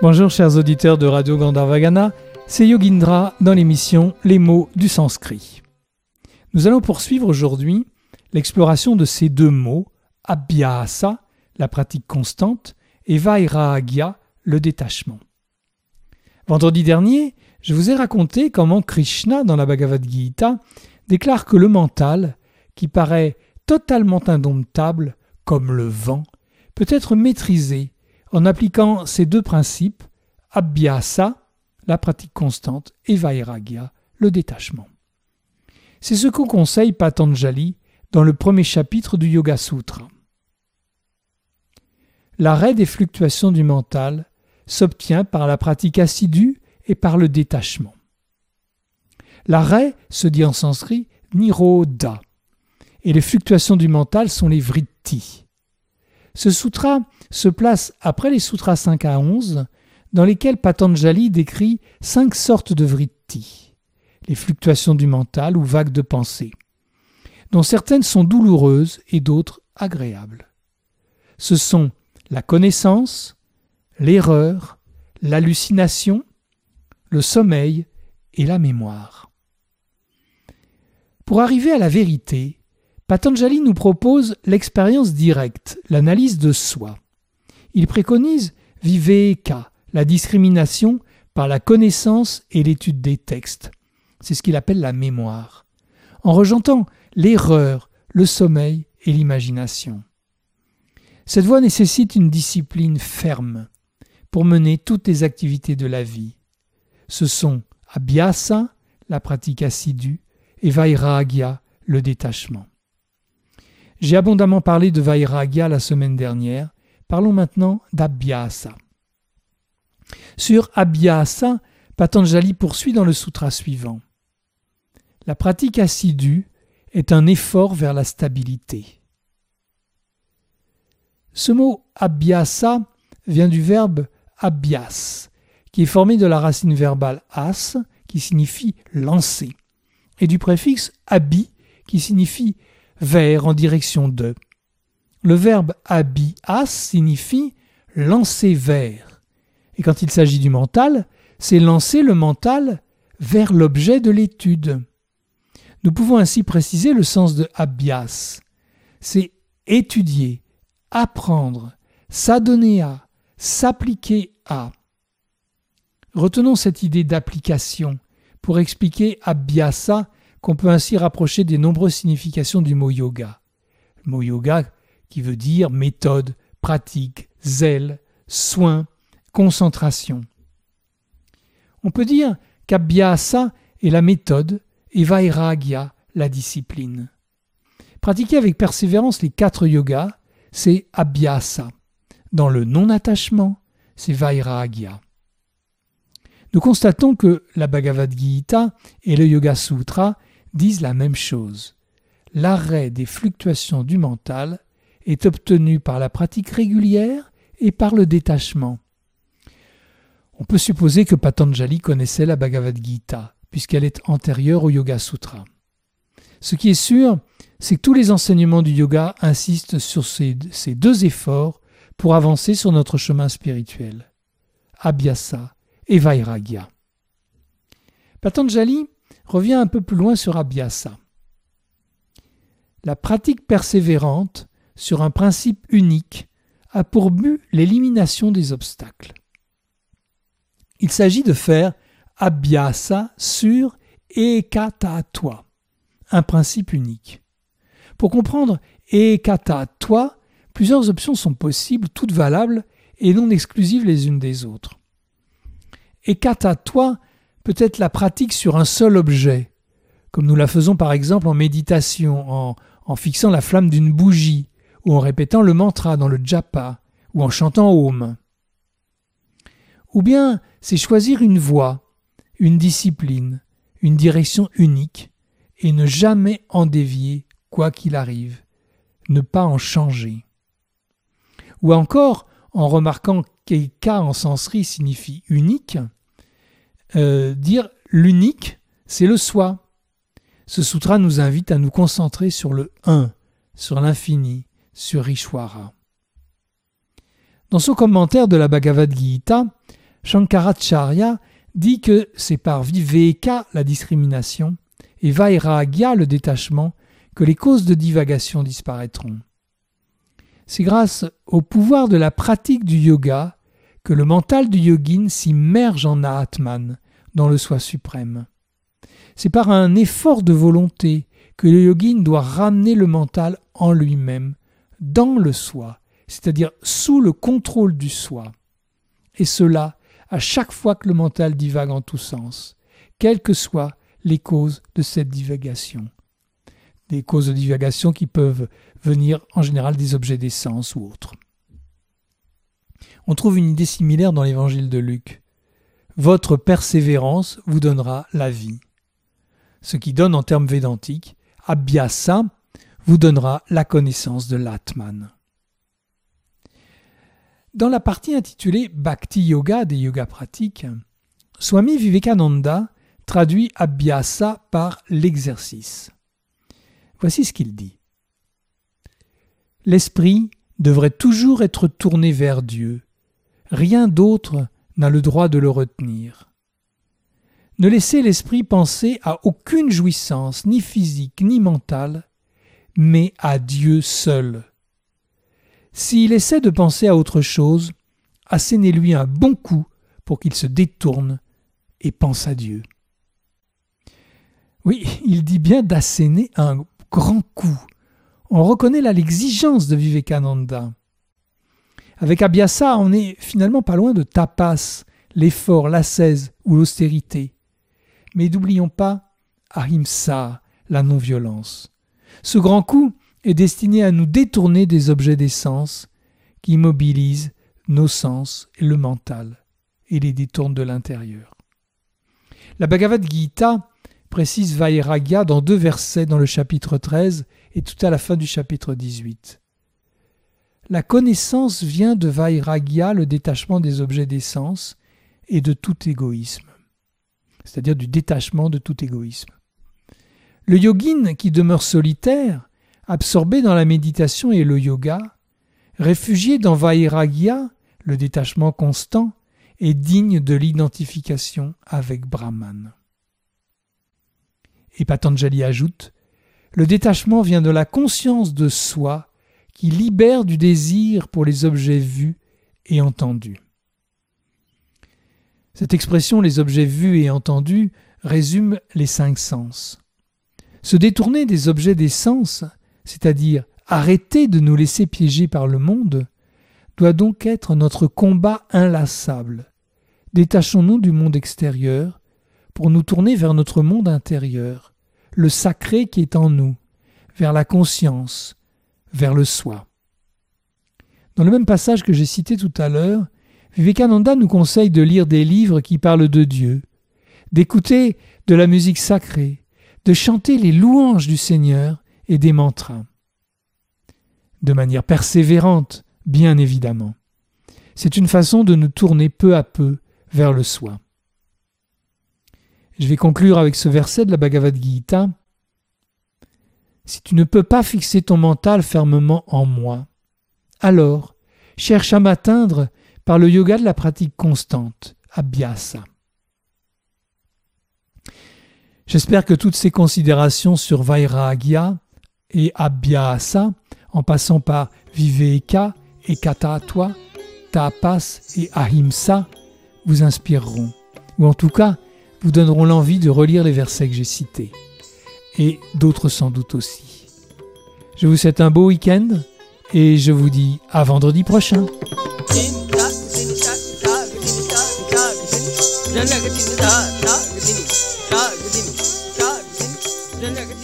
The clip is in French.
Bonjour chers auditeurs de Radio Gandharvagana, c'est Yogindra dans l'émission Les mots du sanskrit. Nous allons poursuivre aujourd'hui l'exploration de ces deux mots, abhyasa, la pratique constante, et vairagya, le détachement. Vendredi dernier, je vous ai raconté comment Krishna, dans la Bhagavad Gita, déclare que le mental, qui paraît totalement indomptable, comme le vent, peut être maîtrisé en appliquant ces deux principes, abhyasa, la pratique constante, et vairagya, le détachement. C'est ce qu'on conseille Patanjali dans le premier chapitre du Yoga Sutra. L'arrêt des fluctuations du mental s'obtient par la pratique assidue et par le détachement. L'arrêt se dit en sanskrit nirodha, et les fluctuations du mental sont les vritti. Ce sutra se place après les sutras 5 à 11, dans lesquels Patanjali décrit cinq sortes de vritti, les fluctuations du mental ou vagues de pensée, dont certaines sont douloureuses et d'autres agréables. Ce sont la connaissance, l'erreur, l'hallucination, le sommeil et la mémoire. Pour arriver à la vérité, Patanjali nous propose l'expérience directe, l'analyse de soi. Il préconise viveka, la discrimination par la connaissance et l'étude des textes. C'est ce qu'il appelle la mémoire, en rejetant l'erreur, le sommeil et l'imagination. Cette voie nécessite une discipline ferme pour mener toutes les activités de la vie. Ce sont abhyasa, la pratique assidue, et vairagya, le détachement. J'ai abondamment parlé de Vairagya la semaine dernière. Parlons maintenant d'Abhyasa. Sur Abhyasa, Patanjali poursuit dans le sutra suivant. La pratique assidue est un effort vers la stabilité. Ce mot abhyasa vient du verbe abhyas, qui est formé de la racine verbale as, qui signifie lancer, et du préfixe abi, qui signifie vers en direction de. Le verbe habias signifie lancer vers. Et quand il s'agit du mental, c'est lancer le mental vers l'objet de l'étude. Nous pouvons ainsi préciser le sens de habias. C'est étudier, apprendre, s'adonner à, s'appliquer à. Retenons cette idée d'application pour expliquer abhyasa qu'on peut ainsi rapprocher des nombreuses significations du mot yoga. Le mot yoga qui veut dire méthode, pratique, zèle, soin, concentration. On peut dire qu'abhyasa est la méthode et vairagya la discipline. Pratiquer avec persévérance les quatre yogas, c'est abhyasa. Dans le non-attachement, c'est vairagya. Nous constatons que la Bhagavad Gita et le Yoga Sutra disent la même chose. L'arrêt des fluctuations du mental est obtenu par la pratique régulière et par le détachement. On peut supposer que Patanjali connaissait la Bhagavad Gita, puisqu'elle est antérieure au Yoga Sutra. Ce qui est sûr, c'est que tous les enseignements du yoga insistent sur ces, ces deux efforts pour avancer sur notre chemin spirituel. Abhyasa et Vairagya. Patanjali revient un peu plus loin sur Abhyasa. La pratique persévérante sur un principe unique a pour but l'élimination des obstacles. Il s'agit de faire Abhyasa sur Ekatatwa, un principe unique. Pour comprendre Ekatatwa, plusieurs options sont possibles, toutes valables et non exclusives les unes des autres. Ekatatwa peut être la pratique sur un seul objet, comme nous la faisons par exemple en méditation, en, en fixant la flamme d'une bougie, ou en répétant le mantra dans le japa, ou en chantant Om. Ou bien c'est choisir une voie, une discipline, une direction unique, et ne jamais en dévier quoi qu'il arrive, ne pas en changer. Ou encore, en remarquant qu'Eka en sanskrit signifie unique, euh, dire l'unique, c'est le soi. Ce sutra nous invite à nous concentrer sur le un, sur l'infini, sur Ishwara. Dans son commentaire de la Bhagavad Gita, Shankaracharya dit que c'est par viveka la discrimination et vairagya le détachement que les causes de divagation disparaîtront. C'est grâce au pouvoir de la pratique du yoga que le mental du yogin s'immerge en Atman, dans le soi suprême. C'est par un effort de volonté que le yogin doit ramener le mental en lui-même, dans le soi, c'est-à-dire sous le contrôle du soi. Et cela à chaque fois que le mental divague en tous sens, quelles que soient les causes de cette divagation. Des causes de divagation qui peuvent venir en général des objets d'essence ou autres. On trouve une idée similaire dans l'évangile de Luc. Votre persévérance vous donnera la vie. Ce qui donne en termes védantiques, Abhyasa vous donnera la connaissance de l'Atman. Dans la partie intitulée Bhakti Yoga des yogas pratiques, Swami Vivekananda traduit Abhyasa par l'exercice. Voici ce qu'il dit. L'esprit devrait toujours être tourné vers Dieu. Rien d'autre n'a le droit de le retenir. Ne laissez l'esprit penser à aucune jouissance, ni physique, ni mentale, mais à Dieu seul. S'il essaie de penser à autre chose, assénez-lui un bon coup pour qu'il se détourne et pense à Dieu. Oui, il dit bien d'asséner un grand coup. On reconnaît là l'exigence de Vivekananda. Avec Abhyasa, on n'est finalement pas loin de tapas, l'effort, l'ascèse ou l'austérité. Mais n'oublions pas ahimsa, la non-violence. Ce grand coup, est destiné à nous détourner des objets des sens qui mobilisent nos sens et le mental et les détournent de l'intérieur. La Bhagavad Gita précise Vairagya dans deux versets dans le chapitre 13 et tout à la fin du chapitre 18. La connaissance vient de Vairagya, le détachement des objets des sens et de tout égoïsme, c'est-à-dire du détachement de tout égoïsme. Le yogin qui demeure solitaire absorbé dans la méditation et le yoga, réfugié dans Vairagya, le détachement constant, est digne de l'identification avec Brahman. Et Patanjali ajoute Le détachement vient de la conscience de soi qui libère du désir pour les objets vus et entendus. Cette expression les objets vus et entendus résume les cinq sens. Se détourner des objets des sens c'est-à-dire arrêter de nous laisser piéger par le monde, doit donc être notre combat inlassable. Détachons-nous du monde extérieur pour nous tourner vers notre monde intérieur, le sacré qui est en nous, vers la conscience, vers le soi. Dans le même passage que j'ai cité tout à l'heure, Vivekananda nous conseille de lire des livres qui parlent de Dieu, d'écouter de la musique sacrée, de chanter les louanges du Seigneur et des mantras. De manière persévérante, bien évidemment. C'est une façon de nous tourner peu à peu vers le soi. Je vais conclure avec ce verset de la Bhagavad Gita. Si tu ne peux pas fixer ton mental fermement en moi, alors cherche à m'atteindre par le yoga de la pratique constante, Abhyasa. J'espère que toutes ces considérations sur Vairagya et Abhyasa, en passant par Viveka et Katatwa, Tapas et Ahimsa, vous inspireront, ou en tout cas vous donneront l'envie de relire les versets que j'ai cités, et d'autres sans doute aussi. Je vous souhaite un beau week-end et je vous dis à vendredi prochain. Shah Gidin. Shah Gidin.